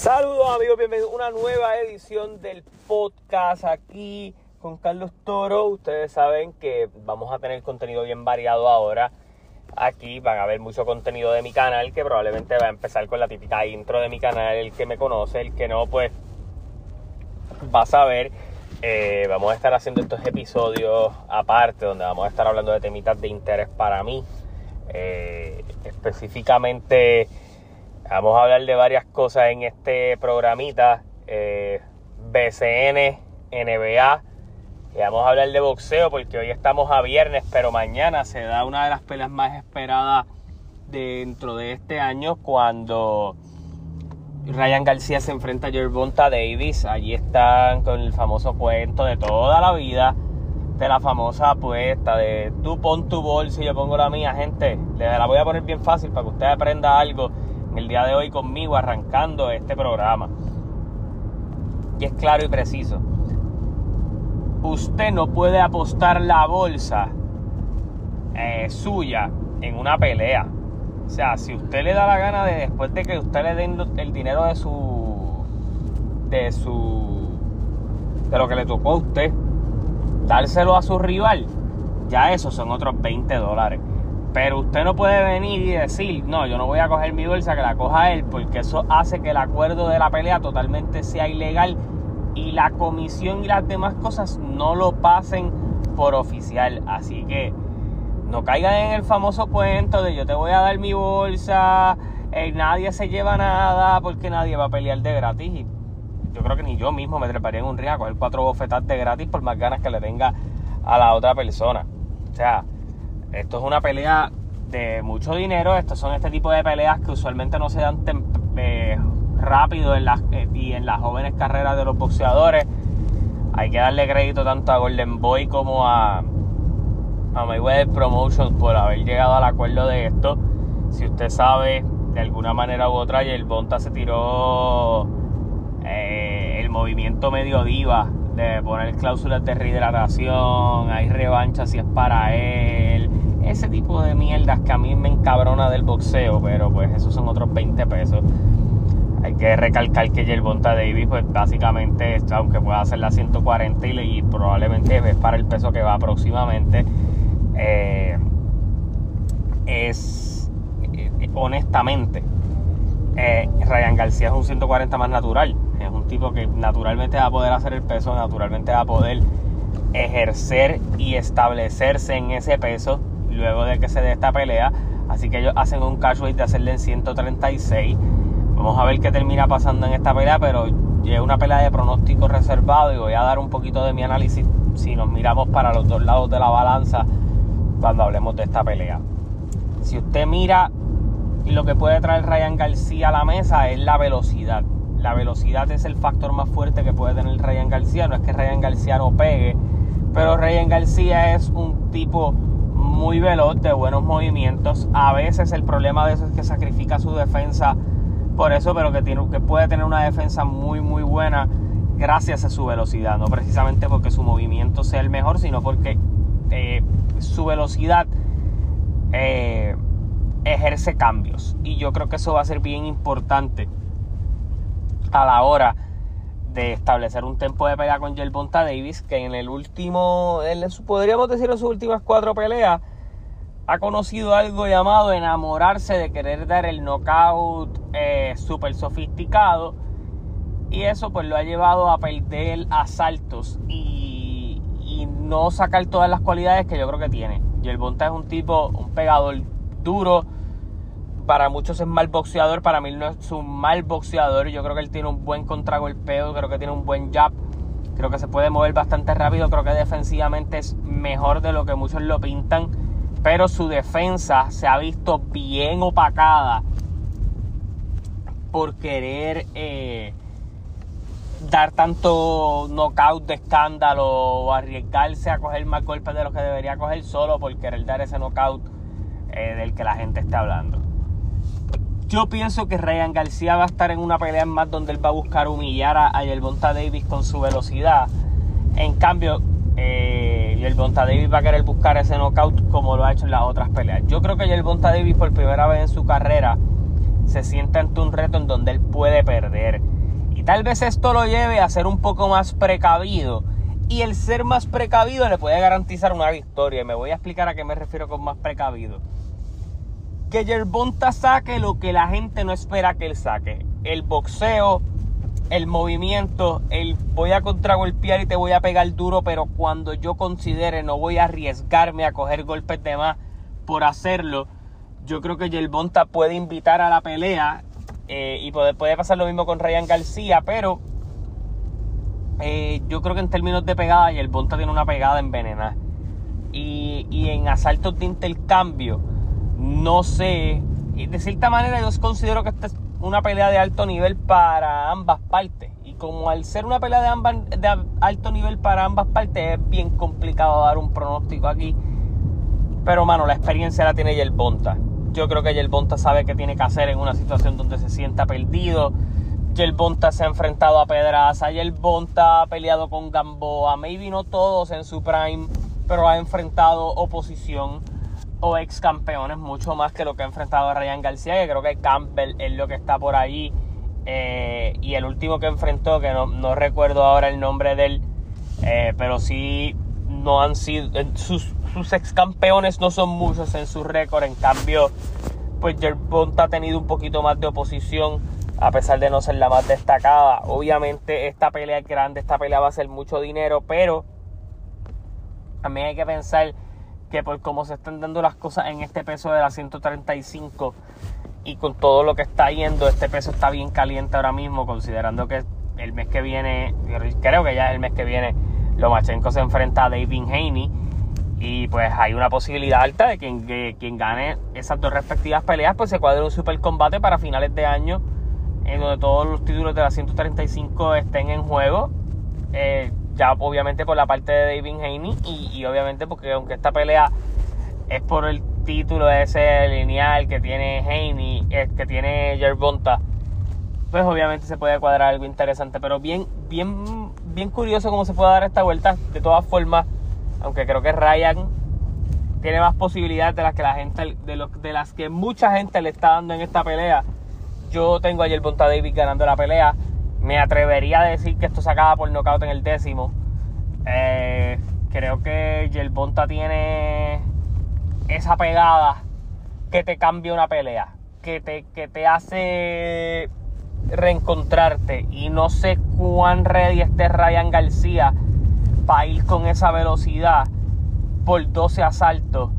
Saludos amigos, bienvenidos a una nueva edición del podcast aquí con Carlos Toro. Ustedes saben que vamos a tener contenido bien variado ahora. Aquí van a ver mucho contenido de mi canal que probablemente va a empezar con la típica intro de mi canal. El que me conoce, el que no, pues va a saber. Eh, vamos a estar haciendo estos episodios aparte donde vamos a estar hablando de temitas de interés para mí. Eh, específicamente Vamos a hablar de varias cosas en este programita. Eh, BCN, NBA. Y vamos a hablar de boxeo porque hoy estamos a viernes, pero mañana se da una de las peleas más esperadas dentro de este año cuando Ryan García se enfrenta a Gervonta Davis. Allí están con el famoso cuento de toda la vida, de la famosa apuesta de tú pon tu bolsa y yo pongo la mía, gente. Les la voy a poner bien fácil para que usted aprenda algo el día de hoy conmigo arrancando este programa. Y es claro y preciso. Usted no puede apostar la bolsa eh, suya en una pelea. O sea, si usted le da la gana de después de que usted le den el dinero de su de su de lo que le tocó a usted, dárselo a su rival, ya esos son otros 20 dólares. Pero usted no puede venir y decir, no, yo no voy a coger mi bolsa, que la coja él, porque eso hace que el acuerdo de la pelea totalmente sea ilegal y la comisión y las demás cosas no lo pasen por oficial. Así que no caigan en el famoso cuento de yo te voy a dar mi bolsa, eh, nadie se lleva nada porque nadie va a pelear de gratis. Y yo creo que ni yo mismo me treparía en un ring a coger cuatro bofetas de gratis por más ganas que le tenga a la otra persona. O sea, esto es una pelea de mucho dinero. Estos son este tipo de peleas que usualmente no se dan eh, rápido eh, y en las jóvenes carreras de los boxeadores. Hay que darle crédito tanto a Golden Boy como a, a Mayweather Promotions por haber llegado al acuerdo de esto. Si usted sabe, de alguna manera u otra, y el Bonta se tiró eh, el movimiento medio diva de poner cláusulas de rehidratación, hay revancha si es para él, ese tipo de mierdas que a mí me encabrona del boxeo, pero pues esos son otros 20 pesos. Hay que recalcar que Yerbonta Davis, pues básicamente, aunque pueda hacer la 140 y, probablemente es para el peso que va próximamente, eh, es eh, honestamente, eh, Ryan García es un 140 más natural. Es un tipo que naturalmente va a poder hacer el peso, naturalmente va a poder ejercer y establecerse en ese peso luego de que se dé esta pelea. Así que ellos hacen un cash de hacerle en 136. Vamos a ver qué termina pasando en esta pelea, pero es una pelea de pronóstico reservado y voy a dar un poquito de mi análisis si nos miramos para los dos lados de la balanza cuando hablemos de esta pelea. Si usted mira lo que puede traer Ryan García a la mesa es la velocidad. La velocidad es el factor más fuerte que puede tener Ryan García. No es que Ryan García no pegue, pero Ryan García es un tipo muy veloz, de buenos movimientos. A veces el problema de eso es que sacrifica su defensa por eso, pero que, tiene, que puede tener una defensa muy, muy buena gracias a su velocidad. No precisamente porque su movimiento sea el mejor, sino porque eh, su velocidad eh, ejerce cambios. Y yo creo que eso va a ser bien importante a la hora de establecer un tempo de pelea con Jelbonta Davis, que en el último, podríamos decir en sus últimas cuatro peleas, ha conocido algo llamado enamorarse de querer dar el knockout eh, súper sofisticado. Y eso pues lo ha llevado a perder asaltos y, y, no sacar todas las cualidades que yo creo que tiene. Jelbonta es un tipo, un pegador duro, para muchos es mal boxeador, para mí no es un mal boxeador. Yo creo que él tiene un buen contragolpeo, creo que tiene un buen jab, creo que se puede mover bastante rápido, creo que defensivamente es mejor de lo que muchos lo pintan, pero su defensa se ha visto bien opacada por querer eh, dar tanto knockout de escándalo o arriesgarse a coger más golpes de los que debería coger solo por querer dar ese knockout eh, del que la gente está hablando. Yo pienso que Ryan García va a estar en una pelea más donde él va a buscar humillar a, a Davis con su velocidad. En cambio, eh, Yerbonta Davis va a querer buscar ese knockout como lo ha hecho en las otras peleas. Yo creo que Yerbonta Davis por primera vez en su carrera se sienta ante un reto en donde él puede perder. Y tal vez esto lo lleve a ser un poco más precavido. Y el ser más precavido le puede garantizar una victoria. Y me voy a explicar a qué me refiero con más precavido. Que Yerbonta saque lo que la gente no espera que él saque. El boxeo, el movimiento, el voy a contragolpear y te voy a pegar duro, pero cuando yo considere no voy a arriesgarme a coger golpes de más por hacerlo. Yo creo que Yerbonta puede invitar a la pelea eh, y puede, pasar lo mismo con Ryan García, pero eh, yo creo que en términos de pegada, y el Bonta tiene una pegada envenenada. Y, y en asaltos de intercambio, no sé. Y de cierta manera, yo considero que esta es una pelea de alto nivel para ambas partes. Y como al ser una pelea de, alto nivel para ambas partes, es bien complicado dar un pronóstico aquí. Pero, mano, la experiencia la tiene el Bonta. Yo creo que Bonta sabe qué tiene que hacer en una situación donde se sienta perdido. Bonta se ha enfrentado a Pedraza, Bonta ha peleado con Gamboa, maybe no todos en su prime, pero ha enfrentado oposición o ex campeones mucho más que lo que ha enfrentado Ryan García, que creo que Campbell es lo que está por ahí. Eh, y el último que enfrentó, que no, recuerdo ahora el nombre de él, eh, pero sí no han sido. Sus, sus ex campeones no son muchos en su récord. En cambio, pues Gervonta ha tenido un poquito más de oposición. A pesar de no ser la más destacada. Obviamente esta pelea es grande. Esta pelea va a ser mucho dinero. Pero también hay que pensar que por cómo se están dando las cosas en este peso de la 135 y con todo lo que está yendo, este peso está bien caliente ahora mismo, considerando que el mes que viene, creo que ya es el mes que viene, Lomachenko se enfrenta a David Haney y pues hay una posibilidad alta de que quien, gane esas dos respectivas peleas pues se cuadre un super combate para finales de año en donde todos los títulos de la 135 estén en juego. Eh, ya obviamente por la parte de David Haney y, obviamente porque aunque esta pelea es por el título de ese lineal que tiene Haney, eh, que tiene Yerbonta, pues obviamente se puede cuadrar algo interesante, pero bien, bien, bien curioso cómo se puede dar esta vuelta. De todas formas, aunque creo que Ryan tiene más posibilidades de las que la gente, de, de las que mucha gente le está dando en esta pelea. Yo tengo a Yerbonta Davis ganando la pelea. Me atrevería a decir que esto se acaba por nocaut en el décimo. Eh, creo que Yerbonta tiene esa pegada que te cambia una pelea, que te, que te hace reencontrarte. Y no sé cuán ready esté Ryan García para ir con esa velocidad por 12 asaltos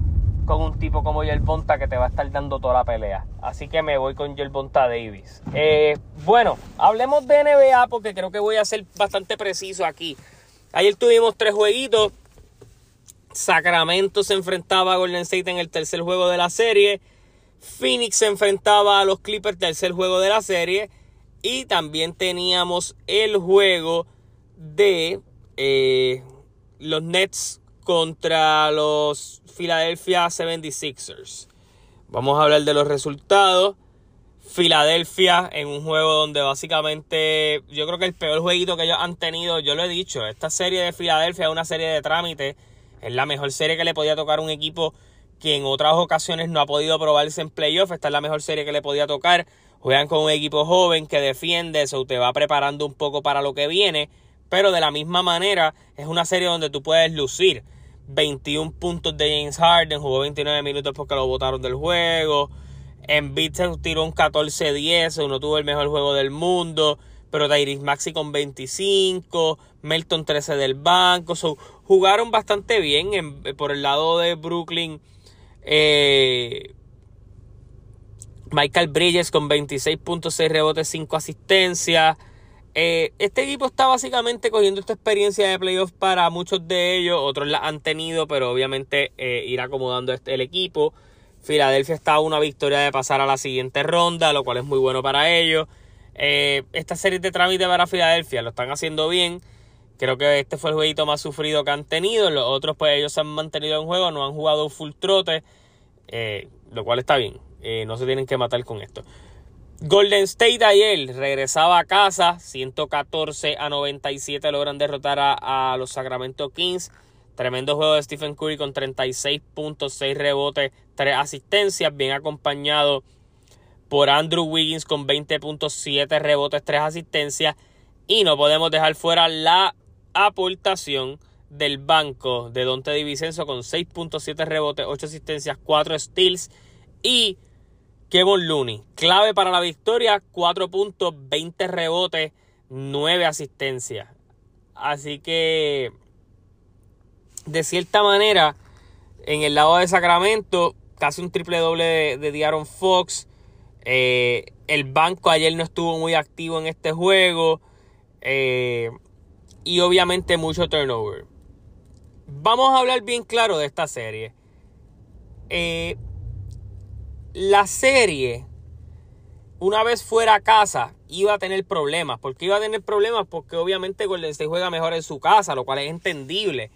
con un tipo como Yerbonta que te va a estar dando toda la pelea. Así que me voy con Yerbonta Davis. Eh, bueno, hablemos de NBA porque creo que voy a ser bastante preciso aquí. Ayer tuvimos tres jueguitos. Sacramento se enfrentaba a Golden State en el tercer juego de la serie. Phoenix se enfrentaba a los Clippers, tercer juego de la serie. Y también teníamos el juego de eh, los Nets contra los Philadelphia 76ers. Vamos a hablar de los resultados. Filadelfia en un juego donde básicamente yo creo que el peor jueguito que ellos han tenido, yo lo he dicho, esta serie de Filadelfia es una serie de trámite, es la mejor serie que le podía tocar un equipo que en otras ocasiones no ha podido probarse en playoff, esta es la mejor serie que le podía tocar, juegan con un equipo joven que defiende, eso te va preparando un poco para lo que viene, pero de la misma manera es una serie donde tú puedes lucir. 21 puntos de James Harden, jugó 29 minutos porque lo botaron del juego. En se tiró un 14-10, uno tuvo el mejor juego del mundo. Pero Tyrese Maxi con 25, Melton 13 del banco. jugaron bastante bien por el lado de Brooklyn. Eh, Michael Bridges con 26.6 rebotes, 5 asistencias. Eh, este equipo está básicamente cogiendo esta experiencia de playoffs para muchos de ellos, otros la han tenido, pero obviamente eh, ir acomodando este, el equipo. Filadelfia está a una victoria de pasar a la siguiente ronda, lo cual es muy bueno para ellos. Eh, esta serie de trámite para Filadelfia lo están haciendo bien. Creo que este fue el jueguito más sufrido que han tenido. Los otros, pues ellos se han mantenido en juego, no han jugado full trote, lo cual está bien. no se tienen que matar con esto. Golden State ayer regresaba a casa, 114 a 97 logran derrotar a, los Sacramento Kings. Tremendo juego de Stephen Curry con 36 puntos, 6 rebotes, 3 asistencias, bien acompañado por Andrew Wiggins con 20.7 rebotes, 3 asistencias. Y no podemos dejar fuera la aportación del banco de Dante DiVincenzo con 6.7 rebotes, 8 asistencias, 4 steals. Y Kevin Looney, clave para la victoria, 4 puntos, 20 rebotes, 9 asistencias. Así que, de cierta manera, en el lado de Sacramento, casi un triple doble de, de Diaron Fox. Eh, el banco ayer no estuvo muy activo en este juego. Eh, y obviamente mucho turnover. Vamos a hablar bien claro de esta serie. Eh, la serie, una vez fuera a casa, iba a tener problemas. ¿Por qué iba a tener problemas? Porque obviamente Golden State juega mejor en su casa, lo cual es entendible.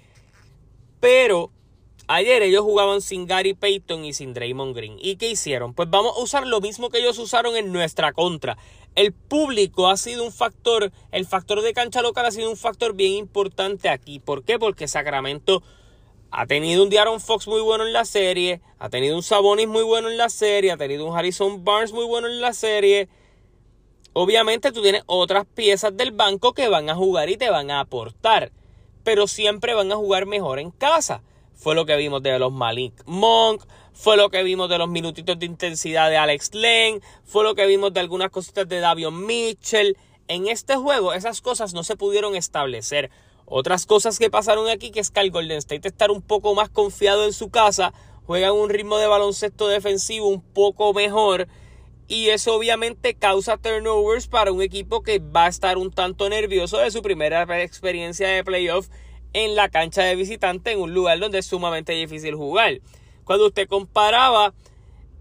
Pero ayer ellos jugaban sin Gary Payton y sin Draymond Green. ¿Y qué hicieron? Pues vamos a usar lo mismo que ellos usaron en nuestra contra. El público ha sido un factor, el factor de cancha local ha sido un factor bien importante aquí. ¿Por qué? Porque Sacramento ha tenido un Diaron Fox muy bueno en la serie, ha tenido un Sabonis muy bueno en la serie, ha tenido un Harrison Barnes muy bueno en la serie. Obviamente tú tienes otras piezas del banco que van a jugar y te van a aportar, pero siempre van a jugar mejor en casa. Fue lo que vimos de los Malik Monk, fue lo que vimos de los minutitos de intensidad de Alex Len, fue lo que vimos de algunas cositas de Davion Mitchell. En este juego esas cosas no se pudieron establecer. Otras cosas que pasaron aquí que es que el Golden State estar un poco más confiado en su casa, juegan un ritmo de baloncesto defensivo un poco mejor y eso obviamente causa turnovers para un equipo que va a estar un tanto nervioso de su primera experiencia de playoff en la cancha de visitante en un lugar donde es sumamente difícil jugar. Cuando usted comparaba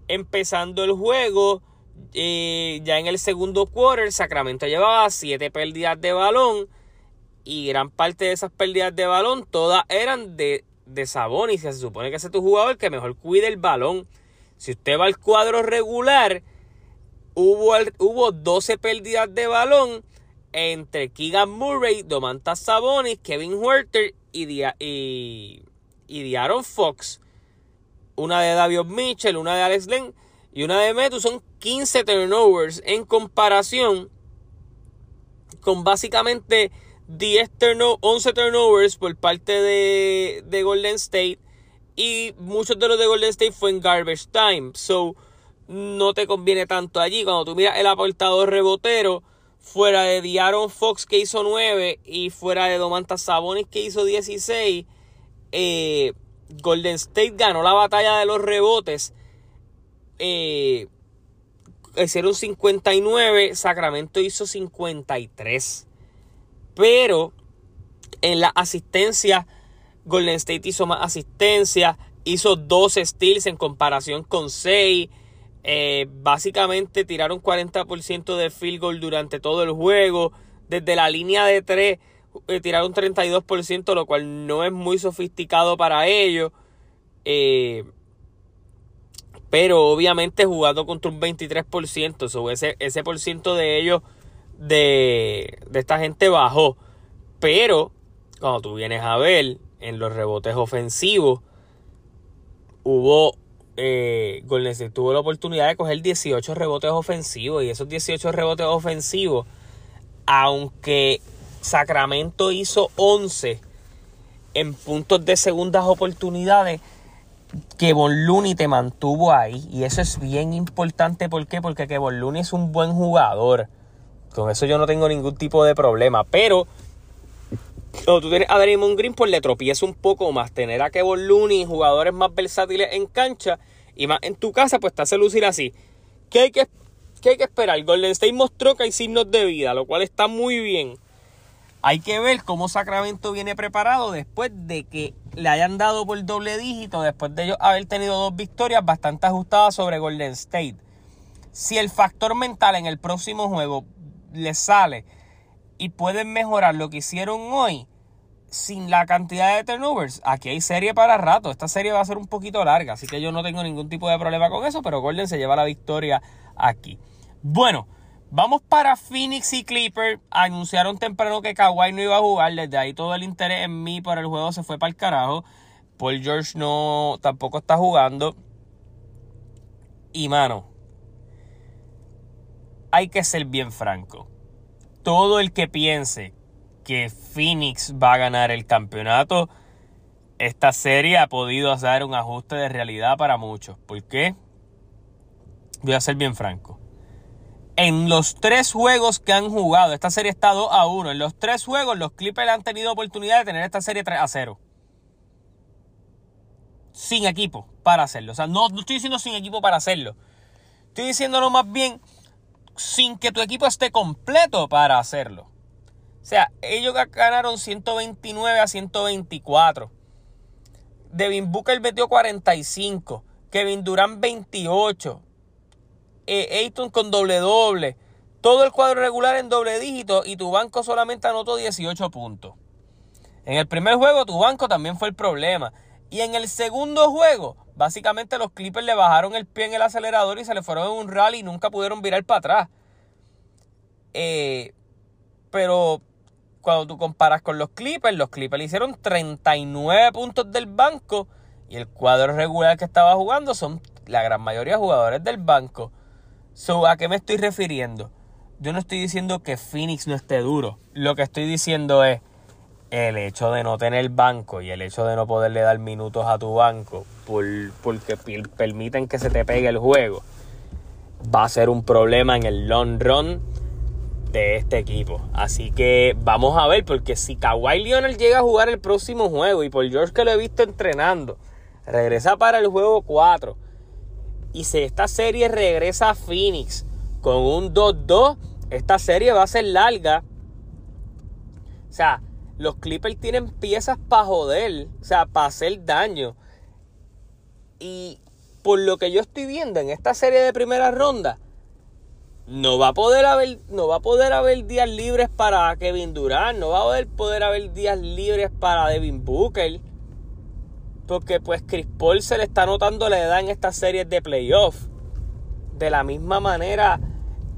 empezando el juego, eh, ya en el segundo quarter, Sacramento llevaba 7 pérdidas de balón y gran parte de esas pérdidas de balón todas eran de, de Sabonis. Se supone que es tu jugador que mejor cuide el balón. Si usted va al cuadro regular, hubo, hubo 12 pérdidas de balón entre Keegan Murray, Domantas Sabonis, Kevin Huerter y, y, y Fox. Una de David Mitchell, una de Alex Len y una de Metu. Son 15 turnovers en comparación con básicamente 10 11 turnovers por parte de, Golden State y muchos de los de Golden State fue en garbage time. So, no te conviene tanto allí. Cuando tú miras el aportador rebotero, fuera de Diaron Fox que hizo 9 y fuera de Domantas Sabonis que hizo 16, eh, Golden State ganó la batalla de los rebotes. Eh, hicieron 59, Sacramento hizo 53. Pero en la asistencia, Golden State hizo más asistencia, hizo 12 steals en comparación con 6. Eh, básicamente tiraron 40% de field goal durante todo el juego. Desde la línea de 3 eh, tiraron 32%, lo cual no es muy sofisticado para ellos. Eh, pero obviamente jugando contra un 23%. So ese, ese por ciento de ellos de, esta gente bajó. Pero cuando tú vienes a ver en los rebotes ofensivos, hubo eh, Golden State tuvo la oportunidad de coger 18 rebotes ofensivos y esos 18 rebotes ofensivos, aunque Sacramento hizo 11 en puntos de segundas oportunidades, que Looney te mantuvo ahí y eso es bien importante, ¿por qué? Porque que Looney es un buen jugador. Con eso yo no tengo ningún tipo de problema. Pero cuando tú tienes a Draymond Green, pues le tropieza un poco más. Tener a Kevin Looney, jugadores más versátiles en cancha y más en tu casa, pues te hace lucir así. ¿Qué hay que, qué hay que esperar? Golden State mostró que hay signos de vida, lo cual está muy bien. Hay que ver cómo Sacramento viene preparado después de que le hayan dado por doble dígito, después de ellos haber tenido dos victorias bastante ajustadas sobre Golden State. Si el factor mental en el próximo juego les sale y pueden mejorar lo que hicieron hoy sin la cantidad de turnovers, aquí hay serie para rato. Esta serie va a ser un poquito larga, así que yo no tengo ningún tipo de problema con eso, pero Golden se lleva la victoria aquí. Bueno, vamos para Phoenix y Clipper. Anunciaron temprano que Kawhi no iba a jugar, desde ahí todo el interés en mí por el juego se fue para el carajo. Paul George no tampoco está jugando. Y mano, hay que ser bien franco. Todo el que piense que Phoenix va a ganar el campeonato, esta serie ha podido hacer un ajuste de realidad para muchos. ¿Por qué? Voy a ser bien franco. En los tres juegos que han jugado, esta serie está 2 a 1. En los tres juegos, los Clippers han tenido oportunidad de tener esta serie 3 a 0. Sin equipo para hacerlo. O sea, no, no estoy diciendo sin equipo para hacerlo. Estoy diciéndolo más bien sin que tu equipo esté completo para hacerlo. O sea, ellos ganaron 129 a 124. Devin Booker metió 45. Kevin Durant 28. Eh, Ayton con doble doble. Todo el cuadro regular en doble dígito y tu banco solamente anotó 18 puntos. En el primer juego tu banco también fue el problema. Y en el segundo juego, básicamente los Clippers le bajaron el pie en el acelerador y se le fueron en un rally y nunca pudieron virar para atrás. Eh, pero cuando tú comparas con los Clippers, los Clippers le hicieron 39 puntos del banco y el cuadro regular que estaba jugando son la gran mayoría de jugadores del banco. ¿A qué me estoy refiriendo? Yo no estoy diciendo que Phoenix no esté duro. Lo que estoy diciendo es el hecho de no tener banco y el hecho de no poderle dar minutos a tu banco por, porque permiten que se te pegue el juego va a ser un problema en el long run de este equipo. Así que vamos a ver, porque si Kawhi Leonard llega a jugar el próximo juego y por George que lo he visto entrenando, regresa para el juego 4 y si esta serie regresa a Phoenix con un 2-2, esta serie va a ser larga. O sea, los Clippers tienen piezas para joder, o sea, para hacer daño. Y por lo que yo estoy viendo en esta serie de primera ronda, no va a poder haber, no va a poder haber días libres para Kevin Durant, no va a poder haber días libres para Devin Booker. Porque pues Chris Paul se le está notando la edad en estas series de playoff. De la misma manera,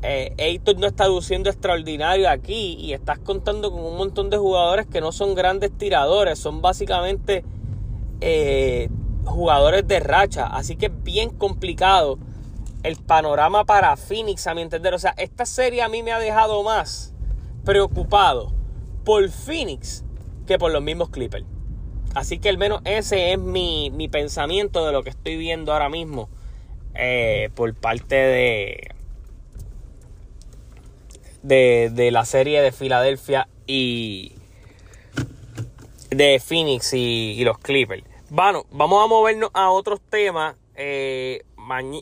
eh, no está luciendo extraordinario aquí y estás contando con un montón de jugadores que no son grandes tiradores, son básicamente eh, jugadores de racha. Así que es bien complicado el panorama para Phoenix, a mi entender. O sea, esta serie a mí me ha dejado más preocupado por Phoenix que por los mismos Clippers. Así que al menos ese es mi, pensamiento de lo que estoy viendo ahora mismo eh, por parte de, de, la serie de Filadelfia y de Phoenix y, los Clippers. Bueno, vamos a movernos a otros temas. Eh,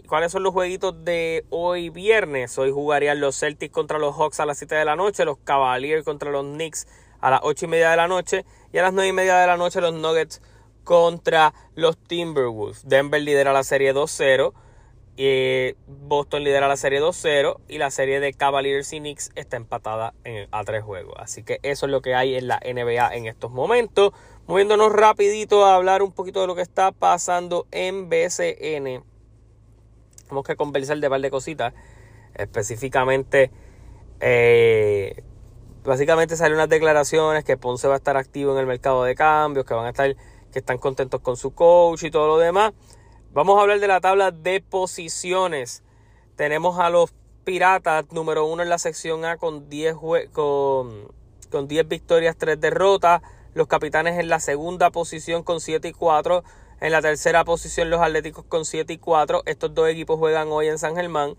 ¿Cuáles son los jueguitos de hoy viernes? Hoy jugarían los Celtics contra los Hawks a las 7 de la noche, los Cavaliers contra los Knicks a las 8 y media de la noche y a las 9 y media de la noche los Nuggets contra los Timberwolves. Denver lidera la serie 2-0. Eh, Boston lidera la serie 2-0 y la serie de Cavaliers y Knicks está empatada a tres juegos. Así que eso es lo que hay en la NBA en estos momentos. Moviéndonos rapidito a hablar un poquito de lo que está pasando en BCN tenemos que conversar de un par de cositas. Específicamente, eh, básicamente salen unas declaraciones que Ponce va a estar activo en el mercado de cambios, que van a estar, que están contentos con su coach y todo lo demás. Vamos a hablar de la tabla de posiciones. Tenemos a los Piratas número uno en la sección A con 10, con, con 10 victorias, 3 derrotas. Los Capitanes en la segunda posición con 7 y 4. En la tercera posición los Atléticos con 7 y 4. Estos dos equipos juegan hoy en San Germán.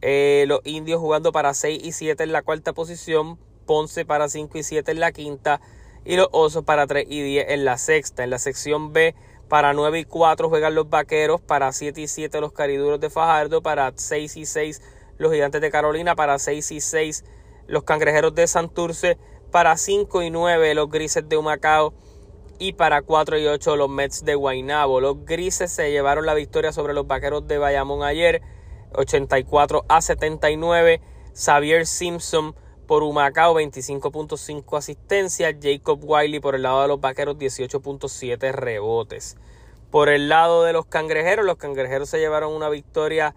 Eh, los Indios jugando para 6 y 7 en la cuarta posición. Ponce para 5 y 7 en la quinta. Y los Osos para 3 y 10 en la sexta. En la sección B para 9 y 4 juegan los Vaqueros. Para 7 y 7 los Cariduros de Fajardo. Para 6 y 6 los Gigantes de Carolina. Para 6 y 6 los Cangrejeros de Santurce. Para 5 y 9 los Grises de Humacao y para 4 y 8 los Mets de Guaynabo. Los grises se llevaron la victoria sobre los vaqueros de Bayamón ayer, 84 a 79. Xavier Simpson por Humacao, 25.5 asistencias. Jacob Wiley por el lado de los vaqueros, 18.7 rebotes. Por el lado de los cangrejeros, los cangrejeros se llevaron una victoria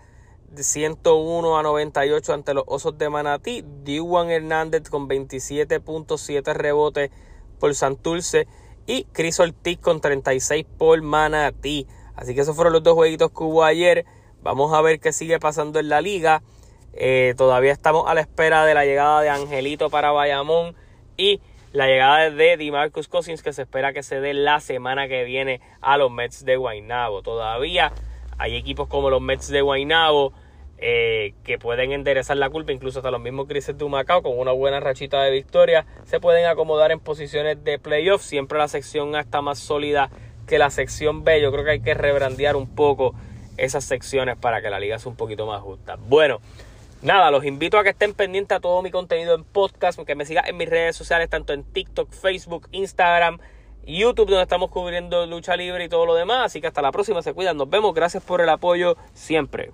de 101 a 98 ante los osos de Manatí. Diwan Hernández con 27.7 rebotes por Santurce y Chris Ortiz con 36 por Manatí. Así que esos fueron los dos jueguitos que hubo ayer. Vamos a ver qué sigue pasando en la liga. Eh, todavía estamos a la espera de la llegada de Angelito para Bayamón y la llegada de DeMarcus Cousins que se espera que se dé la semana que viene a los Mets de Guaynabo. Todavía hay equipos como los Mets de Guaynabo eh, que pueden enderezar la culpa, incluso hasta los mismos Crises de con una buena rachita de victoria se pueden acomodar en posiciones de playoff. Siempre la sección A está más sólida que la sección B. Yo creo que hay que rebrandear un poco esas secciones para que la liga sea un poquito más justa. Bueno, nada, los invito a que estén pendientes a todo mi contenido en podcast, que me sigan en mis redes sociales, tanto en TikTok, Facebook, Instagram, YouTube, donde estamos cubriendo lucha libre y todo lo demás. Así que hasta la próxima, se cuidan, nos vemos, gracias por el apoyo siempre.